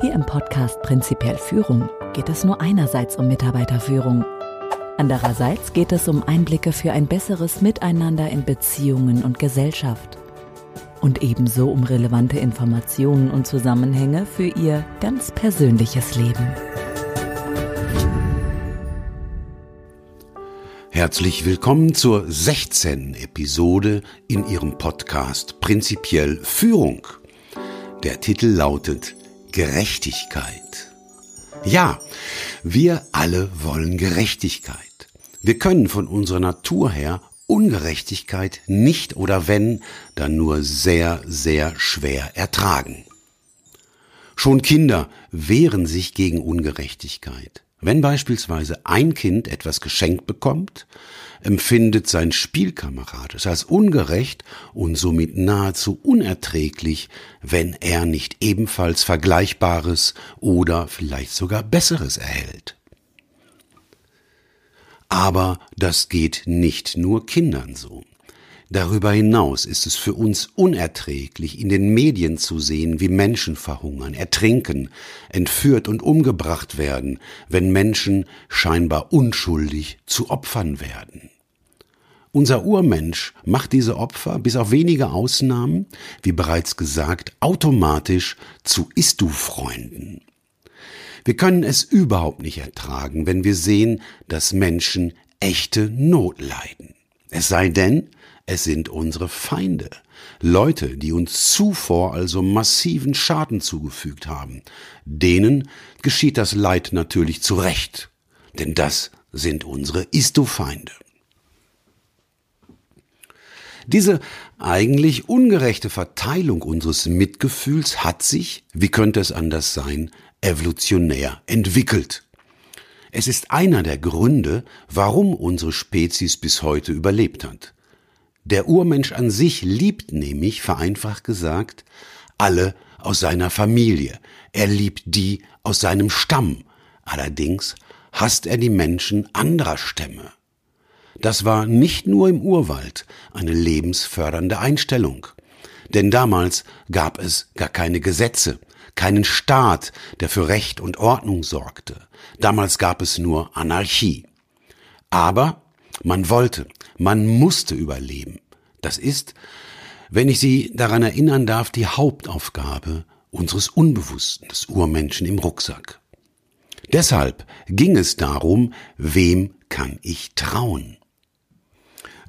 Hier im Podcast Prinzipiell Führung geht es nur einerseits um Mitarbeiterführung. Andererseits geht es um Einblicke für ein besseres Miteinander in Beziehungen und Gesellschaft. Und ebenso um relevante Informationen und Zusammenhänge für Ihr ganz persönliches Leben. Herzlich willkommen zur 16. Episode in Ihrem Podcast Prinzipiell Führung. Der Titel lautet Gerechtigkeit. Ja, wir alle wollen Gerechtigkeit. Wir können von unserer Natur her Ungerechtigkeit nicht oder wenn, dann nur sehr, sehr schwer ertragen. Schon Kinder wehren sich gegen Ungerechtigkeit. Wenn beispielsweise ein Kind etwas geschenkt bekommt, empfindet sein Spielkamerad es als ungerecht und somit nahezu unerträglich, wenn er nicht ebenfalls Vergleichbares oder vielleicht sogar Besseres erhält. Aber das geht nicht nur Kindern so. Darüber hinaus ist es für uns unerträglich, in den Medien zu sehen, wie Menschen verhungern, ertrinken, entführt und umgebracht werden, wenn Menschen scheinbar unschuldig zu Opfern werden. Unser Urmensch macht diese Opfer, bis auf wenige Ausnahmen, wie bereits gesagt, automatisch zu Ist-du-Freunden. Wir können es überhaupt nicht ertragen, wenn wir sehen, dass Menschen echte Not leiden. Es sei denn, es sind unsere Feinde, Leute, die uns zuvor also massiven Schaden zugefügt haben. Denen geschieht das Leid natürlich zu Recht, denn das sind unsere Isto-Feinde. Diese eigentlich ungerechte Verteilung unseres Mitgefühls hat sich, wie könnte es anders sein, evolutionär entwickelt. Es ist einer der Gründe, warum unsere Spezies bis heute überlebt hat. Der Urmensch an sich liebt nämlich, vereinfacht gesagt, alle aus seiner Familie. Er liebt die aus seinem Stamm. Allerdings hasst er die Menschen anderer Stämme. Das war nicht nur im Urwald eine lebensfördernde Einstellung. Denn damals gab es gar keine Gesetze, keinen Staat, der für Recht und Ordnung sorgte. Damals gab es nur Anarchie. Aber man wollte, man musste überleben. Das ist, wenn ich Sie daran erinnern darf, die Hauptaufgabe unseres Unbewussten, des Urmenschen im Rucksack. Deshalb ging es darum, wem kann ich trauen?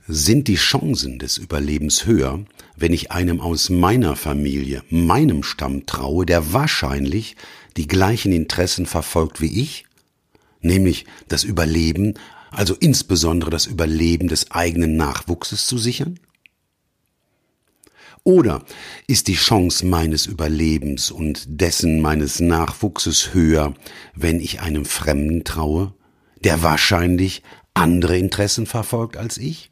Sind die Chancen des Überlebens höher, wenn ich einem aus meiner Familie, meinem Stamm traue, der wahrscheinlich die gleichen Interessen verfolgt wie ich? Nämlich das Überleben, also insbesondere das Überleben des eigenen Nachwuchses zu sichern? Oder ist die Chance meines Überlebens und dessen meines Nachwuchses höher, wenn ich einem Fremden traue, der wahrscheinlich andere Interessen verfolgt als ich?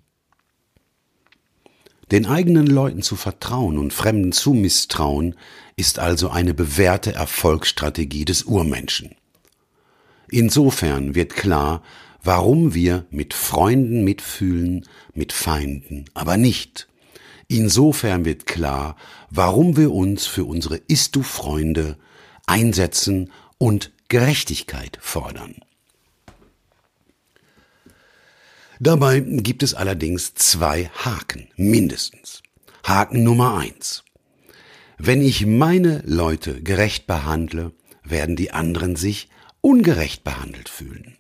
Den eigenen Leuten zu vertrauen und Fremden zu misstrauen, ist also eine bewährte Erfolgsstrategie des Urmenschen. Insofern wird klar, warum wir mit Freunden mitfühlen, mit Feinden aber nicht. Insofern wird klar, warum wir uns für unsere Ist-du-Freunde einsetzen und Gerechtigkeit fordern. Dabei gibt es allerdings zwei Haken, mindestens. Haken Nummer eins. Wenn ich meine Leute gerecht behandle, werden die anderen sich ungerecht behandelt fühlen.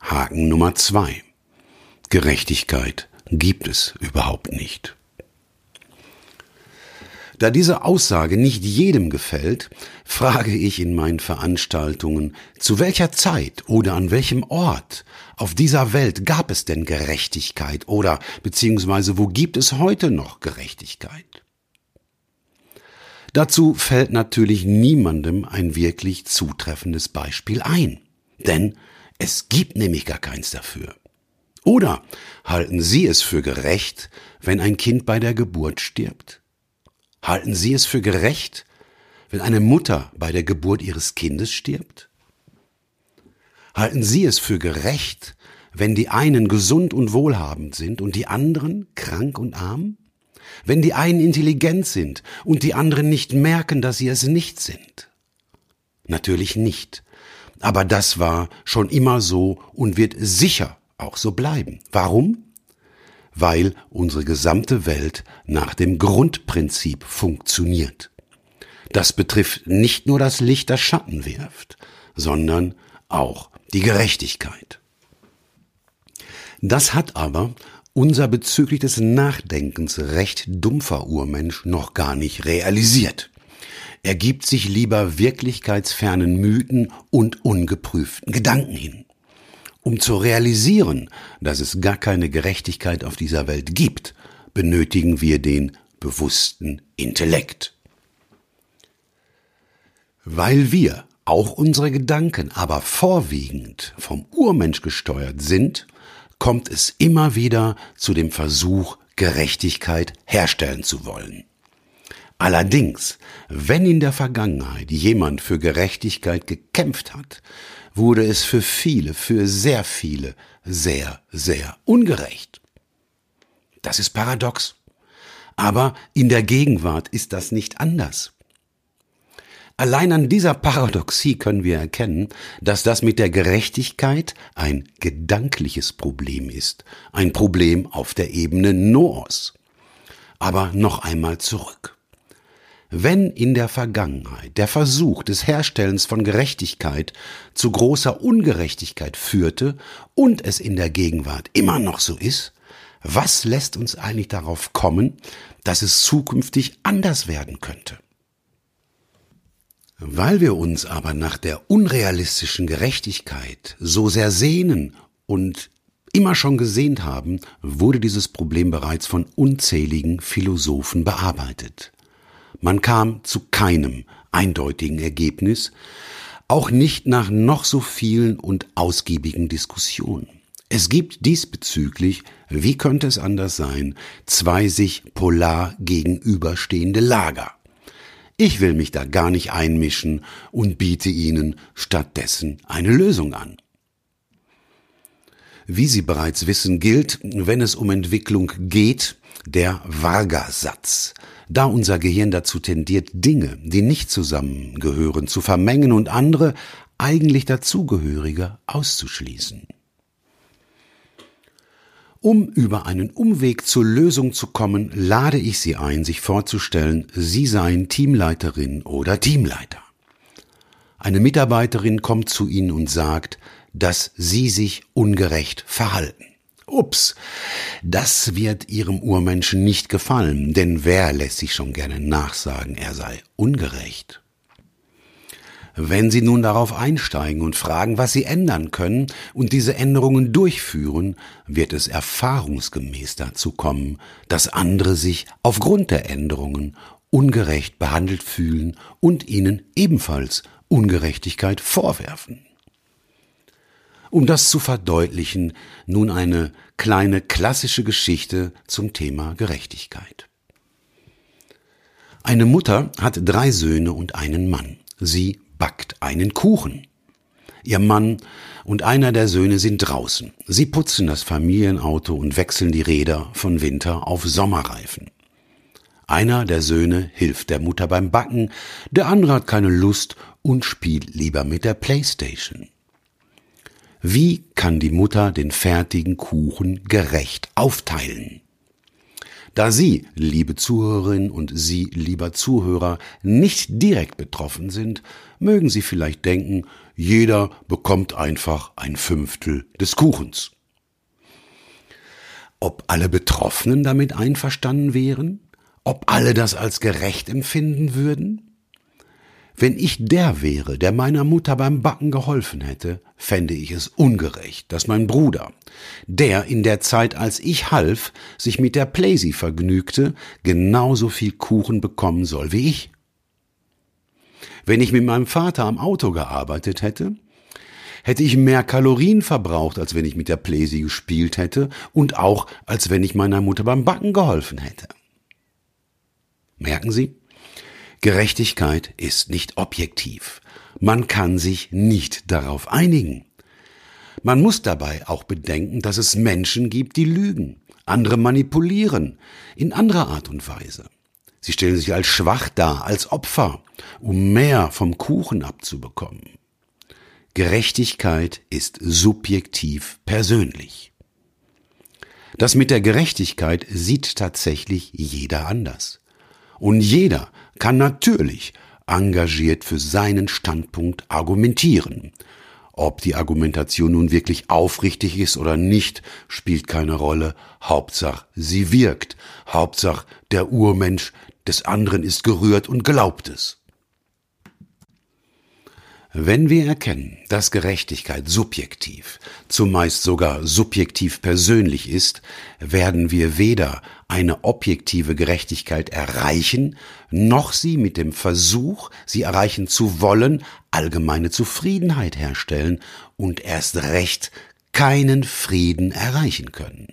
Haken Nummer zwei. Gerechtigkeit gibt es überhaupt nicht. Da diese Aussage nicht jedem gefällt, frage ich in meinen Veranstaltungen, zu welcher Zeit oder an welchem Ort auf dieser Welt gab es denn Gerechtigkeit oder beziehungsweise wo gibt es heute noch Gerechtigkeit? Dazu fällt natürlich niemandem ein wirklich zutreffendes Beispiel ein, denn es gibt nämlich gar keins dafür. Oder halten Sie es für gerecht, wenn ein Kind bei der Geburt stirbt? Halten Sie es für gerecht, wenn eine Mutter bei der Geburt ihres Kindes stirbt? Halten Sie es für gerecht, wenn die einen gesund und wohlhabend sind und die anderen krank und arm? Wenn die einen intelligent sind und die anderen nicht merken, dass sie es nicht sind? Natürlich nicht. Aber das war schon immer so und wird sicher auch so bleiben. Warum? Weil unsere gesamte Welt nach dem Grundprinzip funktioniert. Das betrifft nicht nur das Licht, das Schatten wirft, sondern auch die Gerechtigkeit. Das hat aber unser bezüglich des Nachdenkens recht dumpfer Urmensch noch gar nicht realisiert. Er gibt sich lieber wirklichkeitsfernen Mythen und ungeprüften Gedanken hin. Um zu realisieren, dass es gar keine Gerechtigkeit auf dieser Welt gibt, benötigen wir den bewussten Intellekt. Weil wir, auch unsere Gedanken, aber vorwiegend vom Urmensch gesteuert sind, kommt es immer wieder zu dem Versuch, Gerechtigkeit herstellen zu wollen. Allerdings, wenn in der Vergangenheit jemand für Gerechtigkeit gekämpft hat, wurde es für viele, für sehr viele, sehr, sehr ungerecht. Das ist paradox. Aber in der Gegenwart ist das nicht anders. Allein an dieser Paradoxie können wir erkennen, dass das mit der Gerechtigkeit ein gedankliches Problem ist, ein Problem auf der Ebene Noos. Aber noch einmal zurück. Wenn in der Vergangenheit der Versuch des Herstellens von Gerechtigkeit zu großer Ungerechtigkeit führte und es in der Gegenwart immer noch so ist, was lässt uns eigentlich darauf kommen, dass es zukünftig anders werden könnte? Weil wir uns aber nach der unrealistischen Gerechtigkeit so sehr sehnen und immer schon gesehnt haben, wurde dieses Problem bereits von unzähligen Philosophen bearbeitet. Man kam zu keinem eindeutigen Ergebnis, auch nicht nach noch so vielen und ausgiebigen Diskussionen. Es gibt diesbezüglich, wie könnte es anders sein, zwei sich polar gegenüberstehende Lager. Ich will mich da gar nicht einmischen und biete Ihnen stattdessen eine Lösung an. Wie Sie bereits wissen, gilt, wenn es um Entwicklung geht, der Varga-Satz da unser Gehirn dazu tendiert, Dinge, die nicht zusammengehören, zu vermengen und andere, eigentlich dazugehörige, auszuschließen. Um über einen Umweg zur Lösung zu kommen, lade ich Sie ein, sich vorzustellen, Sie seien Teamleiterin oder Teamleiter. Eine Mitarbeiterin kommt zu Ihnen und sagt, dass Sie sich ungerecht verhalten. Ups, das wird ihrem Urmenschen nicht gefallen, denn wer lässt sich schon gerne nachsagen, er sei ungerecht? Wenn Sie nun darauf einsteigen und fragen, was Sie ändern können und diese Änderungen durchführen, wird es erfahrungsgemäß dazu kommen, dass andere sich aufgrund der Änderungen ungerecht behandelt fühlen und Ihnen ebenfalls Ungerechtigkeit vorwerfen. Um das zu verdeutlichen, nun eine kleine klassische Geschichte zum Thema Gerechtigkeit. Eine Mutter hat drei Söhne und einen Mann. Sie backt einen Kuchen. Ihr Mann und einer der Söhne sind draußen. Sie putzen das Familienauto und wechseln die Räder von Winter auf Sommerreifen. Einer der Söhne hilft der Mutter beim Backen, der andere hat keine Lust und spielt lieber mit der Playstation. Wie kann die Mutter den fertigen Kuchen gerecht aufteilen? Da Sie, liebe Zuhörerin und Sie, lieber Zuhörer, nicht direkt betroffen sind, mögen Sie vielleicht denken, jeder bekommt einfach ein Fünftel des Kuchens. Ob alle Betroffenen damit einverstanden wären? Ob alle das als gerecht empfinden würden? Wenn ich der wäre, der meiner Mutter beim Backen geholfen hätte, fände ich es ungerecht, dass mein Bruder, der in der Zeit, als ich half, sich mit der Playsy vergnügte, genauso viel Kuchen bekommen soll wie ich. Wenn ich mit meinem Vater am Auto gearbeitet hätte, hätte ich mehr Kalorien verbraucht, als wenn ich mit der Playsy gespielt hätte und auch als wenn ich meiner Mutter beim Backen geholfen hätte. Merken Sie? Gerechtigkeit ist nicht objektiv. Man kann sich nicht darauf einigen. Man muss dabei auch bedenken, dass es Menschen gibt, die lügen, andere manipulieren, in anderer Art und Weise. Sie stellen sich als schwach dar, als Opfer, um mehr vom Kuchen abzubekommen. Gerechtigkeit ist subjektiv persönlich. Das mit der Gerechtigkeit sieht tatsächlich jeder anders. Und jeder kann natürlich engagiert für seinen Standpunkt argumentieren. Ob die Argumentation nun wirklich aufrichtig ist oder nicht, spielt keine Rolle. Hauptsache, sie wirkt. Hauptsache, der Urmensch des anderen ist gerührt und glaubt es. Wenn wir erkennen, dass Gerechtigkeit subjektiv, zumeist sogar subjektiv persönlich ist, werden wir weder eine objektive Gerechtigkeit erreichen, noch sie mit dem Versuch, sie erreichen zu wollen, allgemeine Zufriedenheit herstellen und erst recht keinen Frieden erreichen können.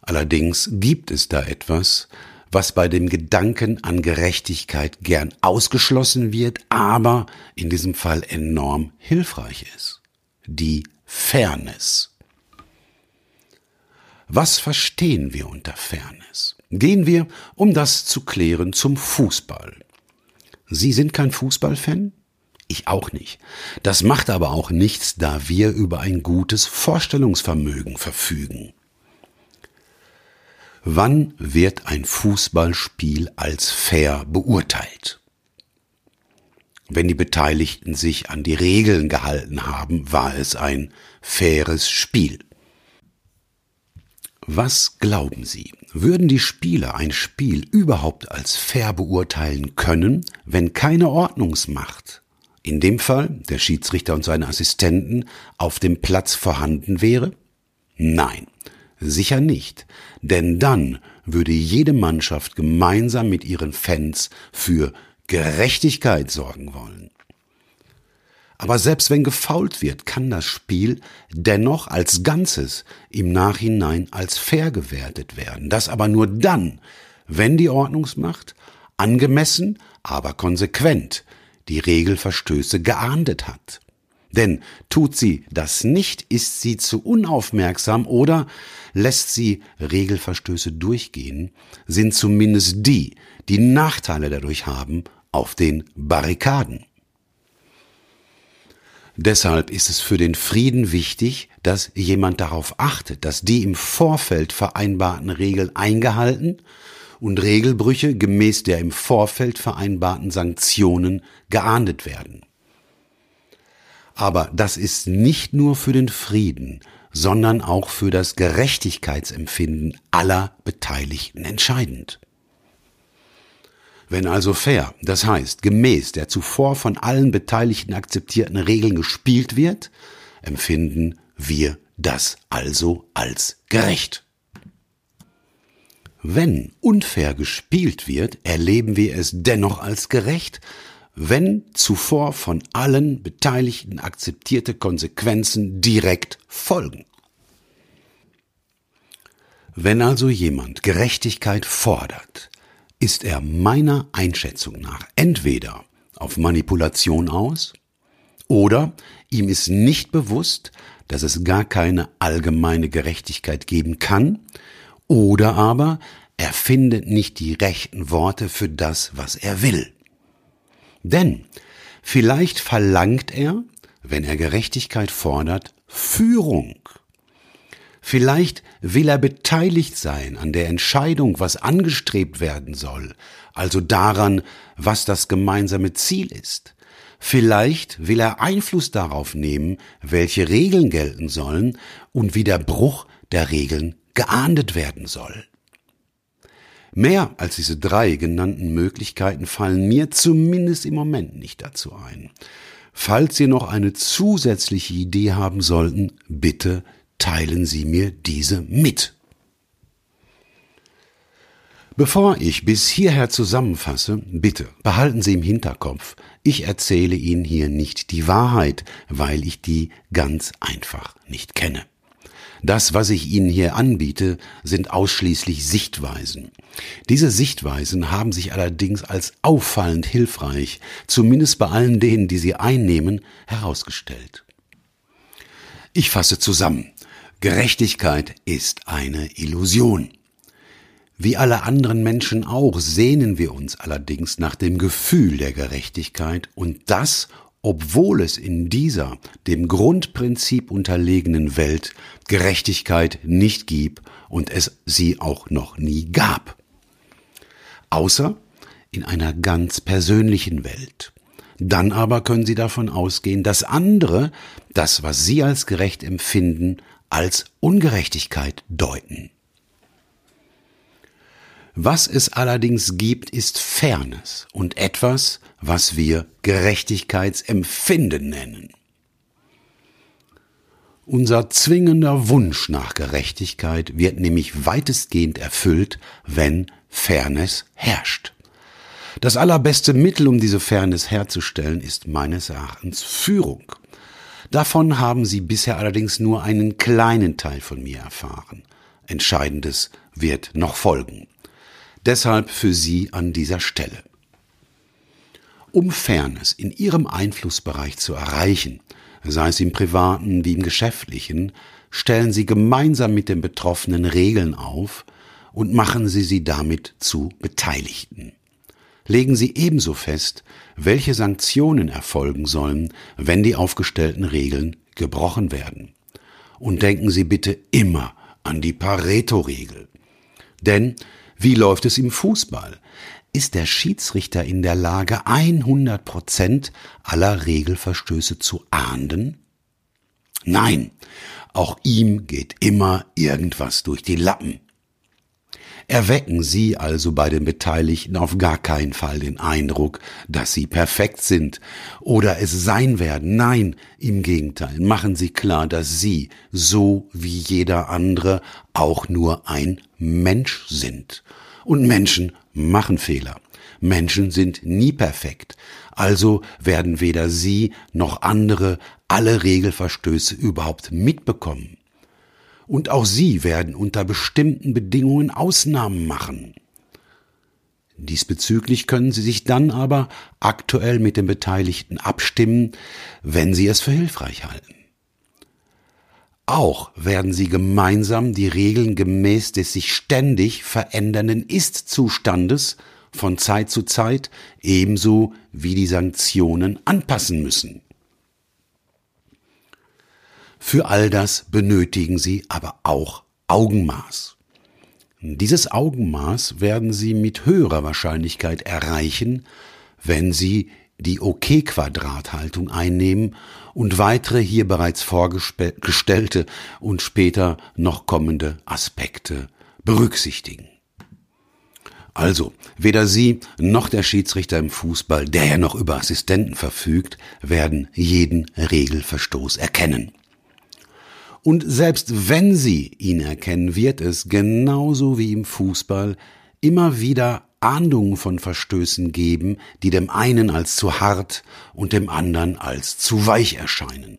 Allerdings gibt es da etwas, was bei dem Gedanken an Gerechtigkeit gern ausgeschlossen wird, aber in diesem Fall enorm hilfreich ist. Die Fairness. Was verstehen wir unter Fairness? Gehen wir, um das zu klären, zum Fußball. Sie sind kein Fußballfan? Ich auch nicht. Das macht aber auch nichts, da wir über ein gutes Vorstellungsvermögen verfügen. Wann wird ein Fußballspiel als fair beurteilt? Wenn die Beteiligten sich an die Regeln gehalten haben, war es ein faires Spiel. Was glauben Sie, würden die Spieler ein Spiel überhaupt als fair beurteilen können, wenn keine Ordnungsmacht, in dem Fall der Schiedsrichter und seine Assistenten, auf dem Platz vorhanden wäre? Nein. Sicher nicht, denn dann würde jede Mannschaft gemeinsam mit ihren Fans für Gerechtigkeit sorgen wollen. Aber selbst wenn gefault wird, kann das Spiel dennoch als Ganzes im Nachhinein als fair gewertet werden. Das aber nur dann, wenn die Ordnungsmacht angemessen, aber konsequent die Regelverstöße geahndet hat. Denn tut sie das nicht, ist sie zu unaufmerksam oder lässt sie Regelverstöße durchgehen, sind zumindest die, die Nachteile dadurch haben, auf den Barrikaden. Deshalb ist es für den Frieden wichtig, dass jemand darauf achtet, dass die im Vorfeld vereinbarten Regeln eingehalten und Regelbrüche gemäß der im Vorfeld vereinbarten Sanktionen geahndet werden. Aber das ist nicht nur für den Frieden, sondern auch für das Gerechtigkeitsempfinden aller Beteiligten entscheidend. Wenn also fair, das heißt gemäß der zuvor von allen Beteiligten akzeptierten Regeln gespielt wird, empfinden wir das also als gerecht. Wenn unfair gespielt wird, erleben wir es dennoch als gerecht, wenn zuvor von allen Beteiligten akzeptierte Konsequenzen direkt folgen. Wenn also jemand Gerechtigkeit fordert, ist er meiner Einschätzung nach entweder auf Manipulation aus oder ihm ist nicht bewusst, dass es gar keine allgemeine Gerechtigkeit geben kann, oder aber er findet nicht die rechten Worte für das, was er will. Denn vielleicht verlangt er, wenn er Gerechtigkeit fordert, Führung. Vielleicht will er beteiligt sein an der Entscheidung, was angestrebt werden soll, also daran, was das gemeinsame Ziel ist. Vielleicht will er Einfluss darauf nehmen, welche Regeln gelten sollen und wie der Bruch der Regeln geahndet werden soll. Mehr als diese drei genannten Möglichkeiten fallen mir zumindest im Moment nicht dazu ein. Falls Sie noch eine zusätzliche Idee haben sollten, bitte teilen Sie mir diese mit. Bevor ich bis hierher zusammenfasse, bitte behalten Sie im Hinterkopf, ich erzähle Ihnen hier nicht die Wahrheit, weil ich die ganz einfach nicht kenne. Das, was ich Ihnen hier anbiete, sind ausschließlich Sichtweisen. Diese Sichtweisen haben sich allerdings als auffallend hilfreich, zumindest bei allen denen, die sie einnehmen, herausgestellt. Ich fasse zusammen. Gerechtigkeit ist eine Illusion. Wie alle anderen Menschen auch sehnen wir uns allerdings nach dem Gefühl der Gerechtigkeit und das, obwohl es in dieser dem Grundprinzip unterlegenen Welt Gerechtigkeit nicht gibt und es sie auch noch nie gab. Außer in einer ganz persönlichen Welt. Dann aber können Sie davon ausgehen, dass andere das, was Sie als gerecht empfinden, als Ungerechtigkeit deuten. Was es allerdings gibt, ist Fairness und etwas, was wir Gerechtigkeitsempfinden nennen. Unser zwingender Wunsch nach Gerechtigkeit wird nämlich weitestgehend erfüllt, wenn Fairness herrscht. Das allerbeste Mittel, um diese Fairness herzustellen, ist meines Erachtens Führung. Davon haben Sie bisher allerdings nur einen kleinen Teil von mir erfahren. Entscheidendes wird noch folgen. Deshalb für Sie an dieser Stelle. Um Fairness in Ihrem Einflussbereich zu erreichen, sei es im privaten wie im geschäftlichen, stellen Sie gemeinsam mit den Betroffenen Regeln auf und machen Sie sie damit zu Beteiligten. Legen Sie ebenso fest, welche Sanktionen erfolgen sollen, wenn die aufgestellten Regeln gebrochen werden. Und denken Sie bitte immer an die Pareto-Regel. Denn wie läuft es im Fußball? Ist der Schiedsrichter in der Lage, 100 Prozent aller Regelverstöße zu ahnden? Nein, auch ihm geht immer irgendwas durch die Lappen. Erwecken Sie also bei den Beteiligten auf gar keinen Fall den Eindruck, dass Sie perfekt sind oder es sein werden. Nein, im Gegenteil, machen Sie klar, dass Sie, so wie jeder andere, auch nur ein Mensch sind. Und Menschen machen Fehler. Menschen sind nie perfekt. Also werden weder Sie noch andere alle Regelverstöße überhaupt mitbekommen. Und auch Sie werden unter bestimmten Bedingungen Ausnahmen machen. Diesbezüglich können Sie sich dann aber aktuell mit den Beteiligten abstimmen, wenn Sie es für hilfreich halten. Auch werden sie gemeinsam die Regeln gemäß des sich ständig verändernden Ist-Zustandes von Zeit zu Zeit ebenso wie die Sanktionen anpassen müssen. Für all das benötigen sie aber auch Augenmaß. Dieses Augenmaß werden sie mit höherer Wahrscheinlichkeit erreichen, wenn sie die OK-Quadrathaltung einnehmen und weitere hier bereits vorgestellte und später noch kommende Aspekte berücksichtigen. Also, weder Sie noch der Schiedsrichter im Fußball, der ja noch über Assistenten verfügt, werden jeden Regelverstoß erkennen. Und selbst wenn Sie ihn erkennen, wird es genauso wie im Fußball immer wieder Ahndungen von Verstößen geben, die dem einen als zu hart und dem anderen als zu weich erscheinen.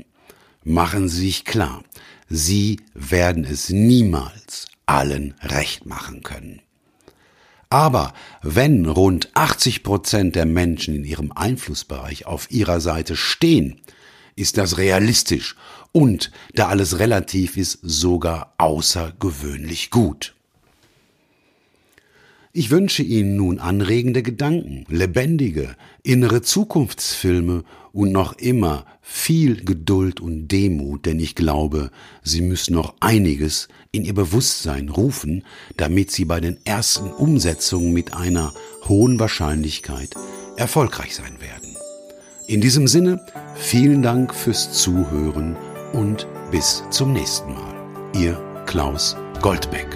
Machen Sie sich klar, Sie werden es niemals allen recht machen können. Aber wenn rund 80 Prozent der Menschen in ihrem Einflussbereich auf ihrer Seite stehen, ist das realistisch und, da alles relativ ist, sogar außergewöhnlich gut. Ich wünsche Ihnen nun anregende Gedanken, lebendige, innere Zukunftsfilme und noch immer viel Geduld und Demut, denn ich glaube, Sie müssen noch einiges in Ihr Bewusstsein rufen, damit Sie bei den ersten Umsetzungen mit einer hohen Wahrscheinlichkeit erfolgreich sein werden. In diesem Sinne, vielen Dank fürs Zuhören und bis zum nächsten Mal. Ihr Klaus Goldbeck.